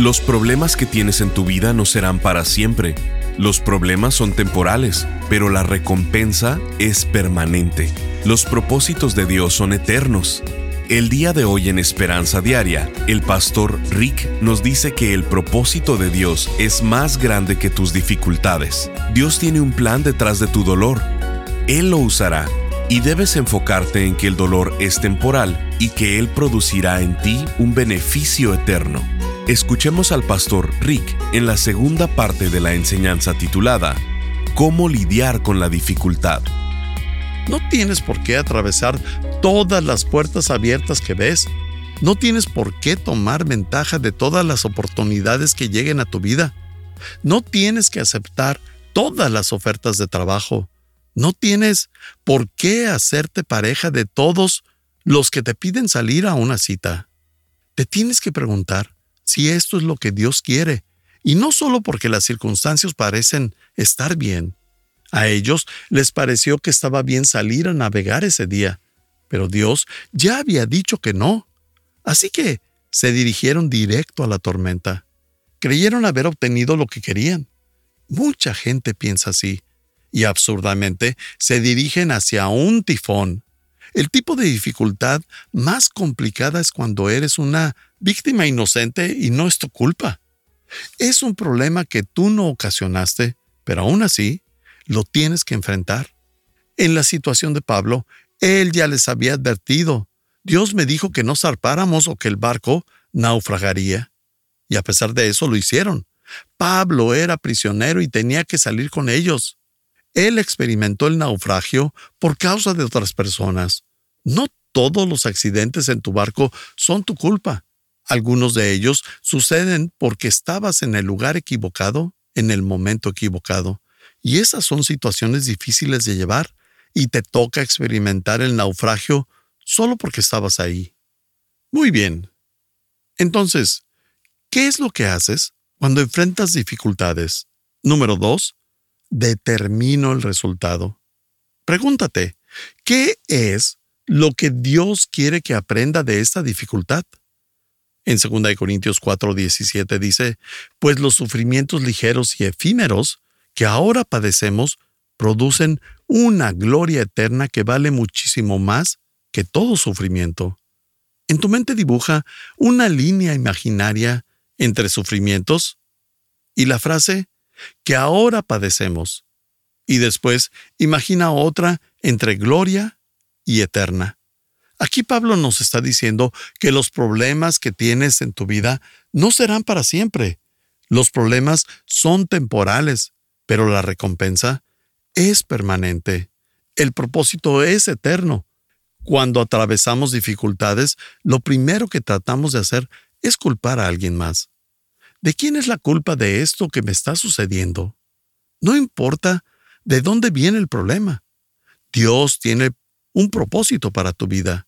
Los problemas que tienes en tu vida no serán para siempre. Los problemas son temporales, pero la recompensa es permanente. Los propósitos de Dios son eternos. El día de hoy en Esperanza Diaria, el pastor Rick nos dice que el propósito de Dios es más grande que tus dificultades. Dios tiene un plan detrás de tu dolor. Él lo usará y debes enfocarte en que el dolor es temporal y que Él producirá en ti un beneficio eterno. Escuchemos al pastor Rick en la segunda parte de la enseñanza titulada ¿Cómo lidiar con la dificultad? No tienes por qué atravesar todas las puertas abiertas que ves. No tienes por qué tomar ventaja de todas las oportunidades que lleguen a tu vida. No tienes que aceptar todas las ofertas de trabajo. No tienes por qué hacerte pareja de todos los que te piden salir a una cita. Te tienes que preguntar, si esto es lo que Dios quiere, y no solo porque las circunstancias parecen estar bien. A ellos les pareció que estaba bien salir a navegar ese día, pero Dios ya había dicho que no. Así que se dirigieron directo a la tormenta. Creyeron haber obtenido lo que querían. Mucha gente piensa así, y absurdamente se dirigen hacia un tifón. El tipo de dificultad más complicada es cuando eres una víctima inocente y no es tu culpa. Es un problema que tú no ocasionaste, pero aún así lo tienes que enfrentar. En la situación de Pablo, él ya les había advertido. Dios me dijo que no zarpáramos o que el barco naufragaría. Y a pesar de eso lo hicieron. Pablo era prisionero y tenía que salir con ellos. Él experimentó el naufragio por causa de otras personas. No todos los accidentes en tu barco son tu culpa. Algunos de ellos suceden porque estabas en el lugar equivocado en el momento equivocado. Y esas son situaciones difíciles de llevar y te toca experimentar el naufragio solo porque estabas ahí. Muy bien. Entonces, ¿qué es lo que haces cuando enfrentas dificultades? Número dos, determino el resultado. Pregúntate, ¿qué es lo que Dios quiere que aprenda de esta dificultad? En 2 Corintios 4:17 dice, pues los sufrimientos ligeros y efímeros que ahora padecemos producen una gloria eterna que vale muchísimo más que todo sufrimiento. En tu mente dibuja una línea imaginaria entre sufrimientos y la frase que ahora padecemos. Y después imagina otra entre gloria y eterna. Aquí Pablo nos está diciendo que los problemas que tienes en tu vida no serán para siempre. Los problemas son temporales, pero la recompensa es permanente. El propósito es eterno. Cuando atravesamos dificultades, lo primero que tratamos de hacer es culpar a alguien más. ¿De quién es la culpa de esto que me está sucediendo? No importa de dónde viene el problema. Dios tiene un propósito para tu vida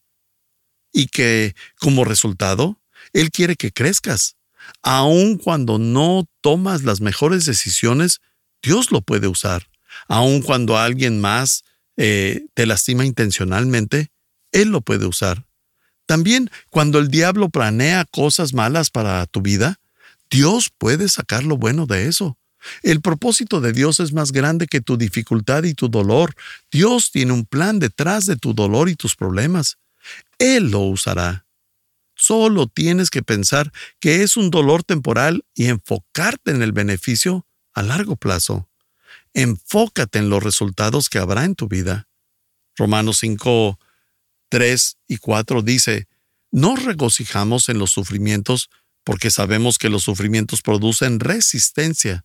y que, como resultado, Él quiere que crezcas. Aun cuando no tomas las mejores decisiones, Dios lo puede usar. Aun cuando alguien más eh, te lastima intencionalmente, Él lo puede usar. También cuando el diablo planea cosas malas para tu vida, Dios puede sacar lo bueno de eso. El propósito de Dios es más grande que tu dificultad y tu dolor. Dios tiene un plan detrás de tu dolor y tus problemas. Él lo usará. Solo tienes que pensar que es un dolor temporal y enfocarte en el beneficio a largo plazo. Enfócate en los resultados que habrá en tu vida. Romanos 5, 3 y 4 dice, nos regocijamos en los sufrimientos porque sabemos que los sufrimientos producen resistencia.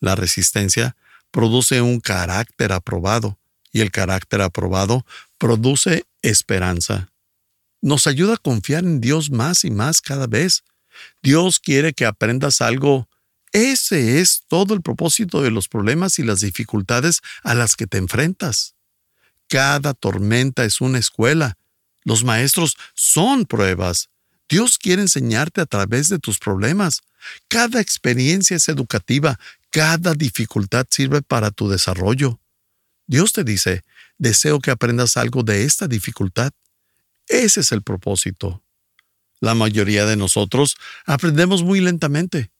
La resistencia produce un carácter aprobado y el carácter aprobado produce esperanza nos ayuda a confiar en Dios más y más cada vez. Dios quiere que aprendas algo. Ese es todo el propósito de los problemas y las dificultades a las que te enfrentas. Cada tormenta es una escuela. Los maestros son pruebas. Dios quiere enseñarte a través de tus problemas. Cada experiencia es educativa, cada dificultad sirve para tu desarrollo. Dios te dice, deseo que aprendas algo de esta dificultad. Ese es el propósito. La mayoría de nosotros aprendemos muy lentamente.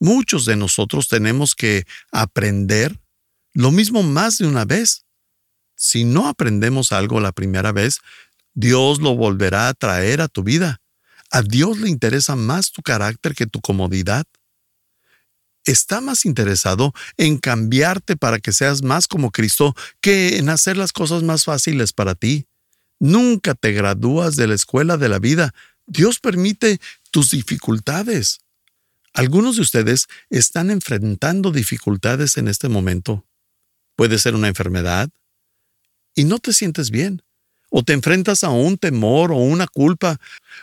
Muchos de nosotros tenemos que aprender lo mismo más de una vez. Si no aprendemos algo la primera vez, Dios lo volverá a traer a tu vida. A Dios le interesa más tu carácter que tu comodidad. Está más interesado en cambiarte para que seas más como Cristo que en hacer las cosas más fáciles para ti. Nunca te gradúas de la escuela de la vida. Dios permite tus dificultades. Algunos de ustedes están enfrentando dificultades en este momento. Puede ser una enfermedad y no te sientes bien o te enfrentas a un temor o una culpa,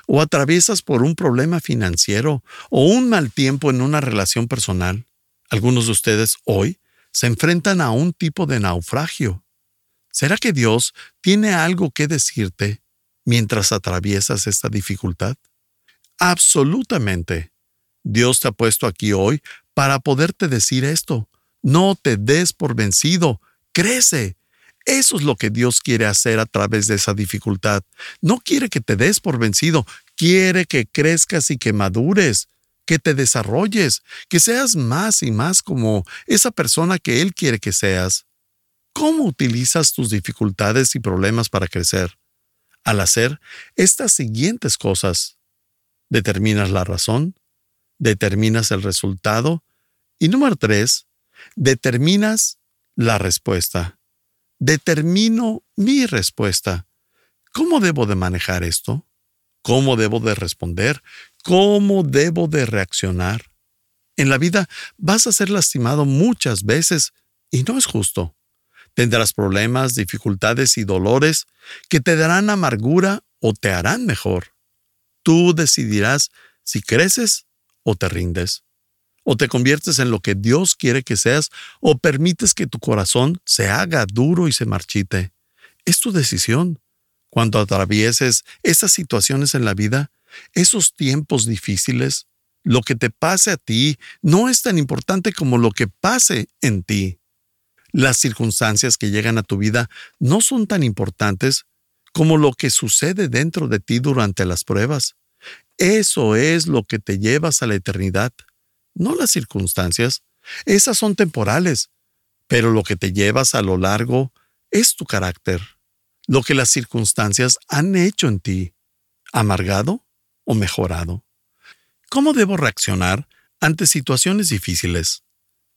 o atraviesas por un problema financiero o un mal tiempo en una relación personal. Algunos de ustedes hoy se enfrentan a un tipo de naufragio. ¿Será que Dios tiene algo que decirte mientras atraviesas esta dificultad? Absolutamente. Dios te ha puesto aquí hoy para poderte decir esto. No te des por vencido. Crece, eso es lo que Dios quiere hacer a través de esa dificultad. No quiere que te des por vencido, quiere que crezcas y que madures, que te desarrolles, que seas más y más como esa persona que Él quiere que seas. ¿Cómo utilizas tus dificultades y problemas para crecer? Al hacer estas siguientes cosas, determinas la razón, determinas el resultado y número tres, determinas la respuesta determino mi respuesta. ¿Cómo debo de manejar esto? ¿Cómo debo de responder? ¿Cómo debo de reaccionar? En la vida vas a ser lastimado muchas veces y no es justo. Tendrás problemas, dificultades y dolores que te darán amargura o te harán mejor. Tú decidirás si creces o te rindes o te conviertes en lo que Dios quiere que seas, o permites que tu corazón se haga duro y se marchite. Es tu decisión. Cuando atravieses esas situaciones en la vida, esos tiempos difíciles, lo que te pase a ti no es tan importante como lo que pase en ti. Las circunstancias que llegan a tu vida no son tan importantes como lo que sucede dentro de ti durante las pruebas. Eso es lo que te llevas a la eternidad no las circunstancias. Esas son temporales, pero lo que te llevas a lo largo es tu carácter, lo que las circunstancias han hecho en ti, amargado o mejorado. ¿Cómo debo reaccionar ante situaciones difíciles?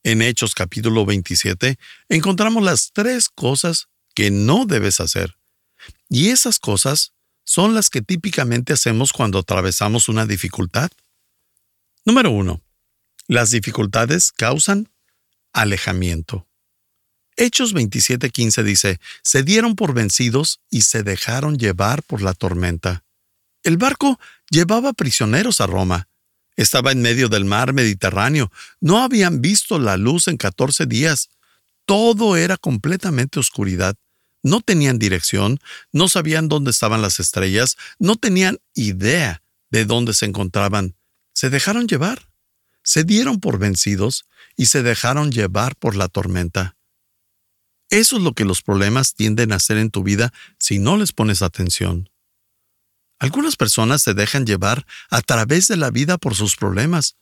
En Hechos capítulo 27 encontramos las tres cosas que no debes hacer. Y esas cosas son las que típicamente hacemos cuando atravesamos una dificultad. Número 1. Las dificultades causan alejamiento. Hechos 27:15 dice, se dieron por vencidos y se dejaron llevar por la tormenta. El barco llevaba prisioneros a Roma. Estaba en medio del mar Mediterráneo. No habían visto la luz en 14 días. Todo era completamente oscuridad. No tenían dirección, no sabían dónde estaban las estrellas, no tenían idea de dónde se encontraban. Se dejaron llevar se dieron por vencidos y se dejaron llevar por la tormenta. Eso es lo que los problemas tienden a hacer en tu vida si no les pones atención. Algunas personas se dejan llevar a través de la vida por sus problemas.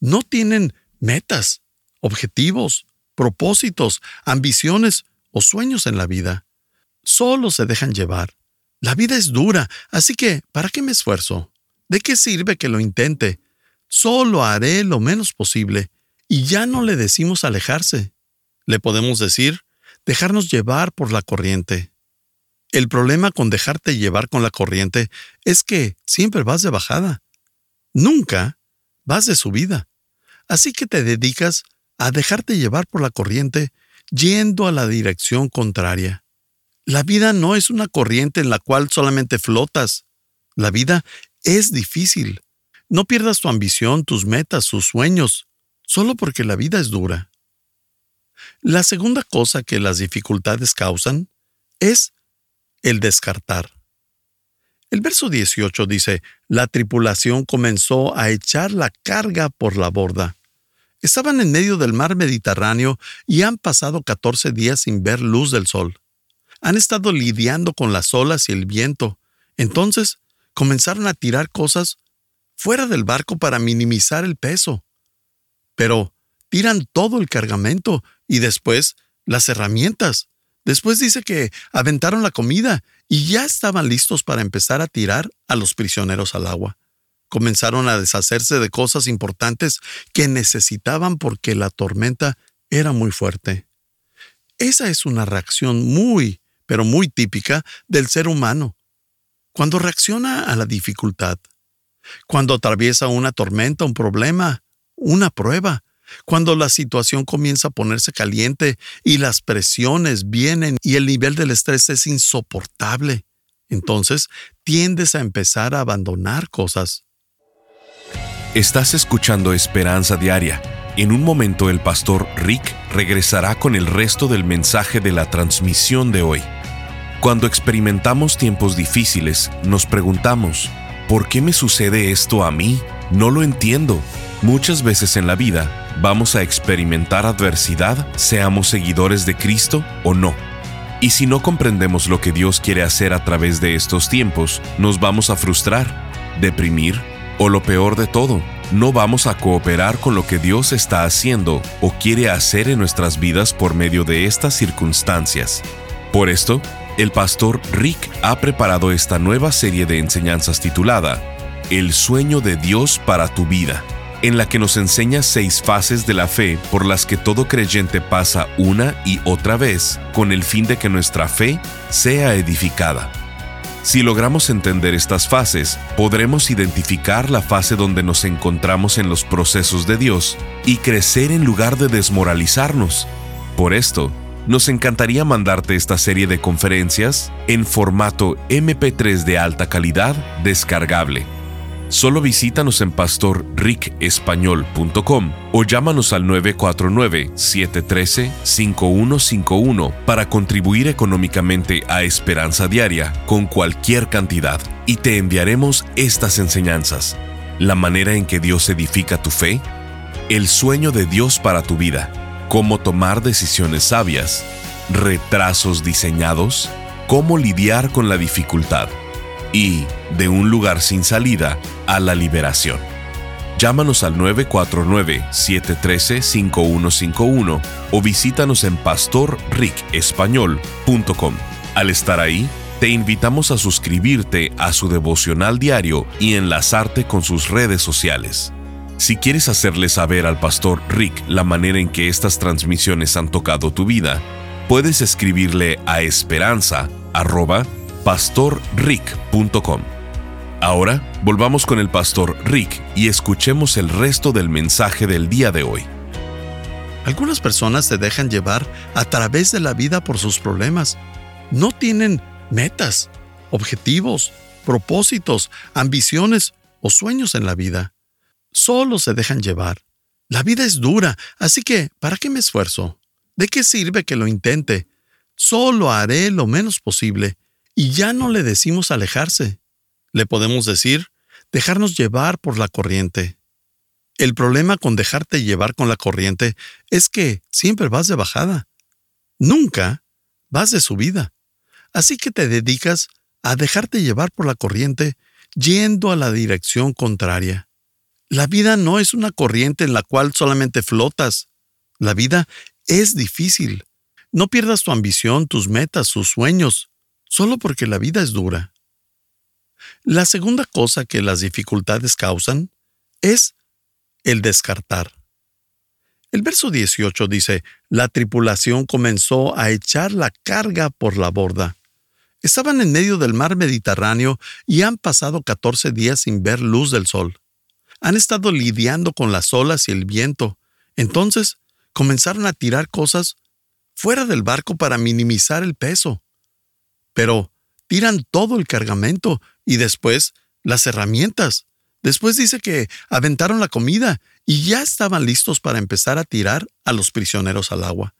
No tienen metas, objetivos, propósitos, ambiciones o sueños en la vida. Solo se dejan llevar. La vida es dura, así que, ¿para qué me esfuerzo? ¿De qué sirve que lo intente Solo haré lo menos posible y ya no le decimos alejarse. Le podemos decir dejarnos llevar por la corriente. El problema con dejarte llevar con la corriente es que siempre vas de bajada. Nunca vas de subida. Así que te dedicas a dejarte llevar por la corriente yendo a la dirección contraria. La vida no es una corriente en la cual solamente flotas. La vida es difícil No pierdas tu ambición, tus metas, tus sueños, solo porque la vida es dura. La segunda cosa que las dificultades causan es el descartar. El verso 18 dice, la tripulación comenzó a echar la carga por la borda. Estaban en medio del mar Mediterráneo y han pasado 14 días sin ver luz del sol. Han estado lidiando con las olas y el viento. Entonces comenzaron a tirar cosas fuera del barco para minimizar el peso. Pero tiran todo el cargamento y después las herramientas. Después dice que aventaron la comida y ya estaban listos para empezar a tirar a los prisioneros al agua. Comenzaron a deshacerse de cosas importantes que necesitaban porque la tormenta era muy fuerte. Esa es una reacción muy, pero muy típica del ser humano. Cuando reacciona a la dificultad, cuando atraviesa una tormenta, un problema, una prueba, cuando la situación comienza a ponerse caliente y las presiones vienen y el nivel del estrés es insoportable, entonces tiendes a empezar a abandonar cosas. Estás escuchando Esperanza Diaria. En un momento el pastor Rick regresará con el resto del mensaje de la transmisión de hoy. Cuando experimentamos tiempos difíciles, nos preguntamos, ¿por qué me sucede esto a mí? No lo entiendo. Muchas veces en la vida vamos a experimentar adversidad, seamos seguidores de Cristo o no. Y si no comprendemos lo que Dios quiere hacer a través de estos tiempos, nos vamos a frustrar, deprimir o lo peor de todo, no vamos a cooperar con lo que Dios está haciendo o quiere hacer en nuestras vidas por medio de estas circunstancias. Por esto, el pastor Rick ha preparado esta nueva serie de enseñanzas titulada El sueño de Dios para tu vida en la que nos enseña seis fases de la fe por las que todo creyente pasa una y otra vez con el fin de que nuestra fe sea edificada. Si logramos entender estas fases, podremos identificar la fase donde nos encontramos en los procesos de Dios y crecer en lugar de desmoralizarnos. Por esto, nos encantaría mandarte esta serie de conferencias en formato MP3 de alta calidad descargable Solo visítanos en pastorricespañol.com o llámanos al 949-713-5151 para contribuir económicamente a Esperanza Diaria con cualquier cantidad y te enviaremos estas enseñanzas. La manera en que Dios edifica tu fe, el sueño de Dios para tu vida, cómo tomar decisiones sabias, retrasos diseñados, cómo lidiar con la dificultad y de un lugar sin salida a la liberación. Llámanos al 949-713-5151 o visítanos en pastorricespañol.com. Al estar ahí, te invitamos a suscribirte a su devocional diario y enlazarte con sus redes sociales. Si quieres hacerle saber al pastor Rick la manera en que estas transmisiones han tocado tu vida, puedes escribirle a esperanza pastorrick.com. Ahora volvamos con el pastor Rick y escuchemos el resto del mensaje del día de hoy. Algunas personas se dejan llevar a través de la vida por sus problemas. No tienen metas, objetivos, propósitos, ambiciones o sueños en la vida. Solo se dejan llevar. La vida es dura, así que, ¿para qué me esfuerzo? ¿De qué sirve que lo intente? Solo haré lo menos posible y ya no le decimos alejarse. Le podemos decir dejarnos llevar por la corriente. El problema con dejarte llevar con la corriente es que siempre vas de bajada. Nunca vas de subida. Así que te dedicas a dejarte llevar por la corriente yendo a la dirección contraria. La vida no es una corriente en la cual solamente flotas. La vida es difícil. No pierdas tu ambición, tus metas, tus sueños solo porque la vida es dura. La segunda cosa que las dificultades causan es el descartar. El verso 18 dice, la tripulación comenzó a echar la carga por la borda. Estaban en medio del mar Mediterráneo y han pasado 14 días sin ver luz del sol. Han estado lidiando con las olas y el viento. Entonces comenzaron a tirar cosas fuera del barco para minimizar el peso pero tiran todo el cargamento y después las herramientas. Después dice que aventaron la comida y ya estaban listos para empezar a tirar a los prisioneros al agua.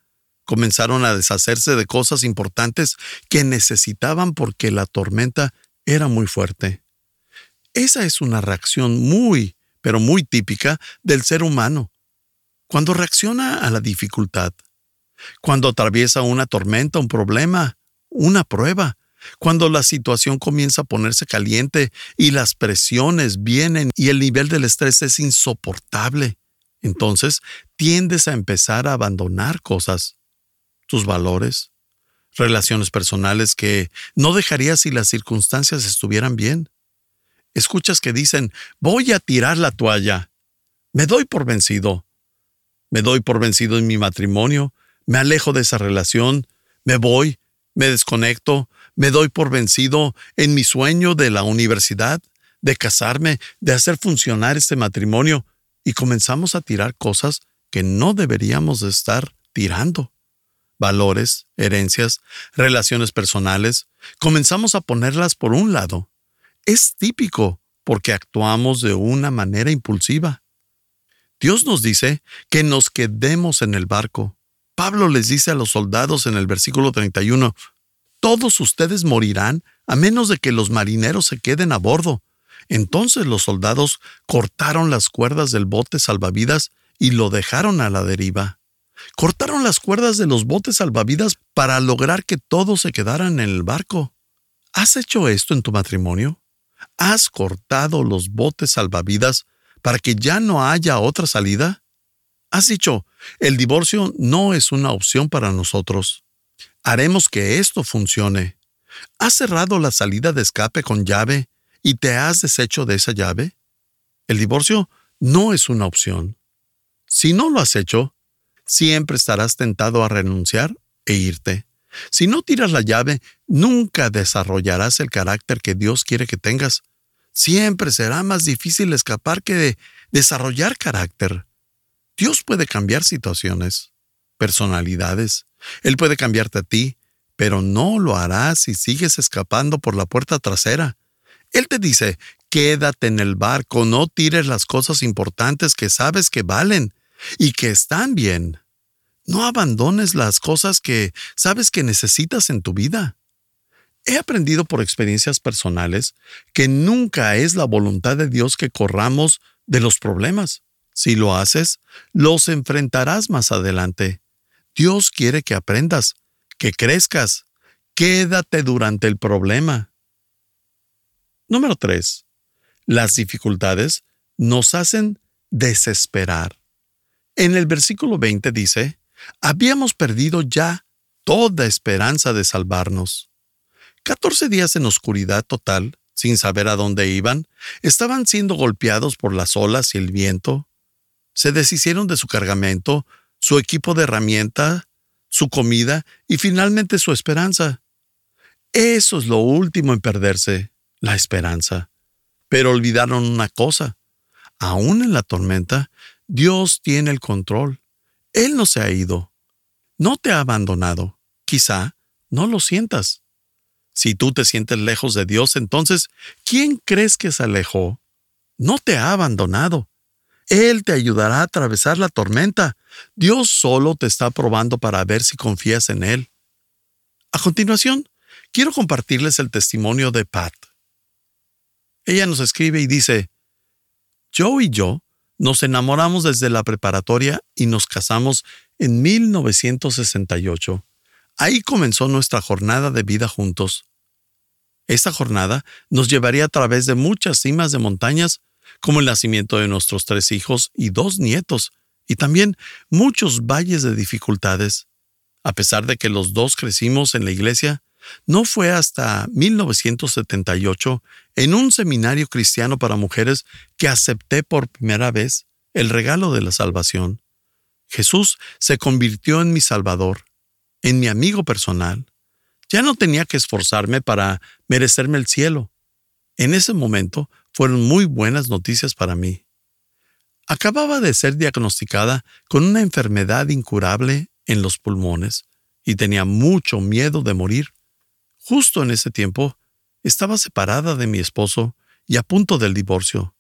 Comenzaron a deshacerse de cosas importantes que necesitaban porque la tormenta era muy fuerte. Esa es una reacción muy, pero muy típica del ser humano. Cuando reacciona a la dificultad, cuando atraviesa una tormenta, un problema, una prueba, cuando la situación comienza a ponerse caliente y las presiones vienen y el nivel del estrés es insoportable, entonces tiendes a empezar a abandonar cosas, tus valores, relaciones personales que no dejarías si las circunstancias estuvieran bien. Escuchas que dicen, voy a tirar la toalla, me doy por vencido, me doy por vencido en mi matrimonio, me alejo de esa relación, me voy, me desconecto, me doy por vencido en mi sueño de la universidad, de casarme, de hacer funcionar este matrimonio, y comenzamos a tirar cosas que no deberíamos de estar tirando. Valores, herencias, relaciones personales, comenzamos a ponerlas por un lado. Es típico porque actuamos de una manera impulsiva. Dios nos dice que nos quedemos en el barco. Pablo les dice a los soldados en el versículo 31, todos ustedes morirán a menos de que los marineros se queden a bordo. Entonces los soldados cortaron las cuerdas del bote salvavidas y lo dejaron a la deriva. Cortaron las cuerdas de los botes salvavidas para lograr que todos se quedaran en el barco. ¿Has hecho esto en tu matrimonio? ¿Has cortado los botes salvavidas para que ya no haya otra salida? ¿Has dicho, el divorcio no es una opción para nosotros? Haremos que esto funcione. ¿Has cerrado la salida de escape con llave y te has deshecho de esa llave? El divorcio no es una opción. Si no lo has hecho, siempre estarás tentado a renunciar e irte. Si no tiras la llave, nunca desarrollarás el carácter que Dios quiere que tengas. Siempre será más difícil escapar que de desarrollar carácter. Dios puede cambiar situaciones, personalidades, él puede cambiarte a ti, pero no lo hará si sigues escapando por la puerta trasera. Él te dice, quédate en el barco, no tires las cosas importantes que sabes que valen y que están bien. No abandones las cosas que sabes que necesitas en tu vida. He aprendido por experiencias personales que nunca es la voluntad de Dios que corramos de los problemas. Si lo haces, los enfrentarás más adelante. Dios quiere que aprendas, que crezcas. Quédate durante el problema. Número 3. Las dificultades nos hacen desesperar. En el versículo 20 dice, habíamos perdido ya toda esperanza de salvarnos. Catorce días en oscuridad total, sin saber a dónde iban, estaban siendo golpeados por las olas y el viento. Se deshicieron de su cargamento, su equipo de herramienta, su comida y finalmente su esperanza. Eso es lo último en perderse, la esperanza. Pero olvidaron una cosa. Aún en la tormenta, Dios tiene el control. Él no se ha ido. No te ha abandonado. Quizá no lo sientas. Si tú te sientes lejos de Dios, entonces, ¿quién crees que se alejó? No te ha abandonado. Él te ayudará a atravesar la tormenta. Dios solo te está probando para ver si confías en Él. A continuación, quiero compartirles el testimonio de Pat. Ella nos escribe y dice, Joe y yo nos enamoramos desde la preparatoria y nos casamos en 1968. Ahí comenzó nuestra jornada de vida juntos. Esta jornada nos llevaría a través de muchas cimas de montañas como el nacimiento de nuestros tres hijos y dos nietos, y también muchos valles de dificultades. A pesar de que los dos crecimos en la iglesia, no fue hasta 1978, en un seminario cristiano para mujeres, que acepté por primera vez el regalo de la salvación. Jesús se convirtió en mi Salvador, en mi amigo personal. Ya no tenía que esforzarme para merecerme el cielo. En ese momento fueron muy buenas noticias para mí. Acababa de ser diagnosticada con una enfermedad incurable en los pulmones y tenía mucho miedo de morir. Justo en ese tiempo, estaba separada de mi esposo y a punto del divorcio.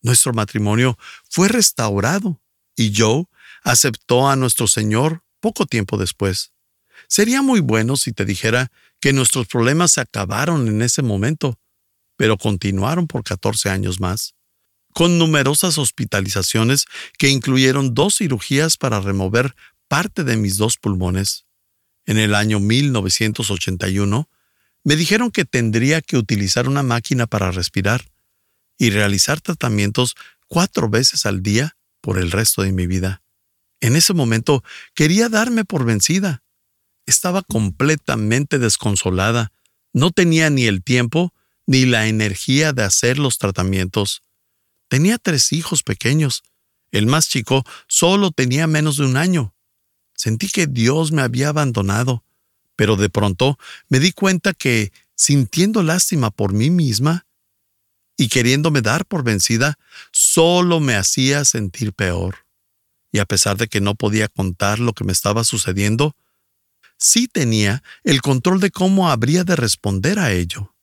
Nuestro matrimonio fue restaurado y Joe aceptó a nuestro Señor poco tiempo después. Sería muy bueno si te dijera que nuestros problemas se acabaron en ese momento, pero continuaron por 14 años más, con numerosas hospitalizaciones que incluyeron dos cirugías para remover parte de mis dos pulmones. En el año 1981, me dijeron que tendría que utilizar una máquina para respirar y realizar tratamientos cuatro veces al día por el resto de mi vida. En ese momento quería darme por vencida. Estaba completamente desconsolada. No tenía ni el tiempo ni la energía de hacer los tratamientos. Tenía tres hijos pequeños. El más chico solo tenía menos de un año. Sentí que Dios me había abandonado, pero de pronto me di cuenta que, sintiendo lástima por mí misma y queriéndome dar por vencida, solo me hacía sentir peor. Y a pesar de que no podía contar lo que me estaba sucediendo, sí tenía el control de cómo habría de responder a ello.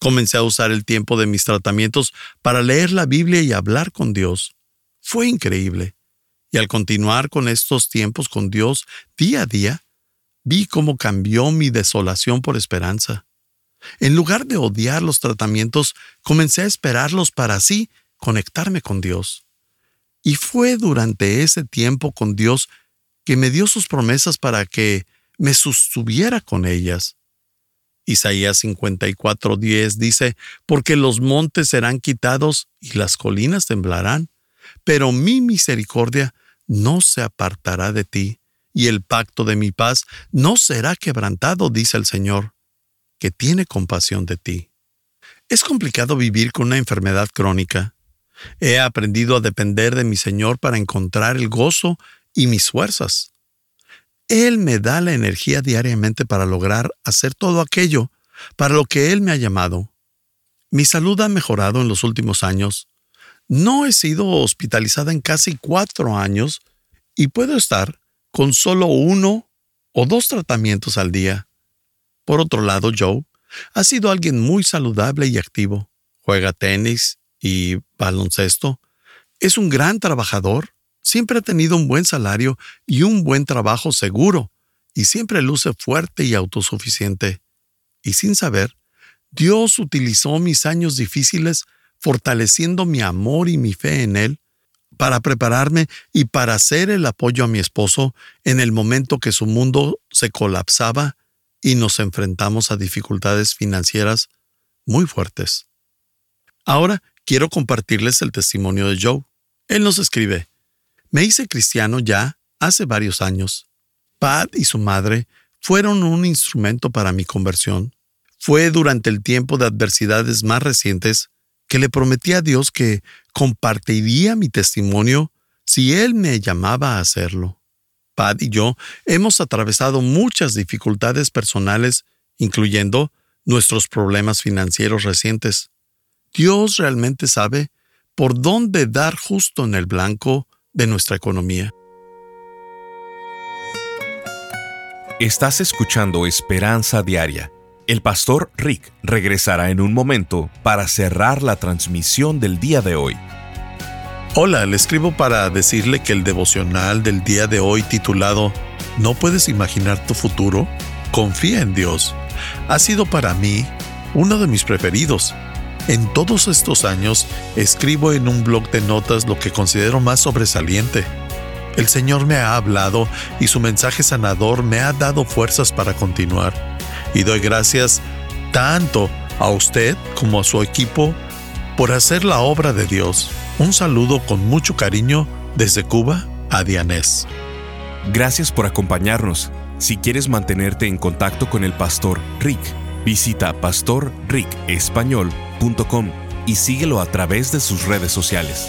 Comencé a usar el tiempo de mis tratamientos para leer la Biblia y hablar con Dios. Fue increíble. Y al continuar con estos tiempos con Dios día a día, vi cómo cambió mi desolación por esperanza. En lugar de odiar los tratamientos, comencé a esperarlos para así conectarme con Dios. Y fue durante ese tiempo con Dios que me dio sus promesas para que me sostuviera con ellas. Isaías 54:10 dice, porque los montes serán quitados y las colinas temblarán, pero mi misericordia no se apartará de ti, y el pacto de mi paz no será quebrantado, dice el Señor, que tiene compasión de ti. Es complicado vivir con una enfermedad crónica. He aprendido a depender de mi Señor para encontrar el gozo y mis fuerzas. Él me da la energía diariamente para lograr hacer todo aquello para lo que Él me ha llamado. Mi salud ha mejorado en los últimos años. No he sido hospitalizada en casi cuatro años y puedo estar con solo uno o dos tratamientos al día. Por otro lado, Joe ha sido alguien muy saludable y activo. Juega tenis y baloncesto. Es un gran trabajador Siempre ha tenido un buen salario y un buen trabajo seguro, y siempre luce fuerte y autosuficiente. Y sin saber, Dios utilizó mis años difíciles fortaleciendo mi amor y mi fe en Él para prepararme y para ser el apoyo a mi esposo en el momento que su mundo se colapsaba y nos enfrentamos a dificultades financieras muy fuertes. Ahora quiero compartirles el testimonio de Joe. Él nos escribe, me hice cristiano ya hace varios años. Pat y su madre fueron un instrumento para mi conversión. Fue durante el tiempo de adversidades más recientes que le prometí a Dios que compartiría mi testimonio si Él me llamaba a hacerlo. Pat y yo hemos atravesado muchas dificultades personales, incluyendo nuestros problemas financieros recientes. Dios realmente sabe por dónde dar justo en el blanco de nuestra economía. Estás escuchando Esperanza Diaria. El pastor Rick regresará en un momento para cerrar la transmisión del día de hoy. Hola, le escribo para decirle que el devocional del día de hoy titulado ¿No puedes imaginar tu futuro? Confía en Dios. Ha sido para mí uno de mis preferidos en todos estos años escribo en un blog de notas lo que considero más sobresaliente. El Señor me ha hablado y su mensaje sanador me ha dado fuerzas para continuar. Y doy gracias tanto a usted como a su equipo por hacer la obra de Dios. Un saludo con mucho cariño desde Cuba a Dianés. Gracias por acompañarnos. Si quieres mantenerte en contacto con el pastor Rick, visita pastorricespañol.com y síguelo a través de sus redes sociales.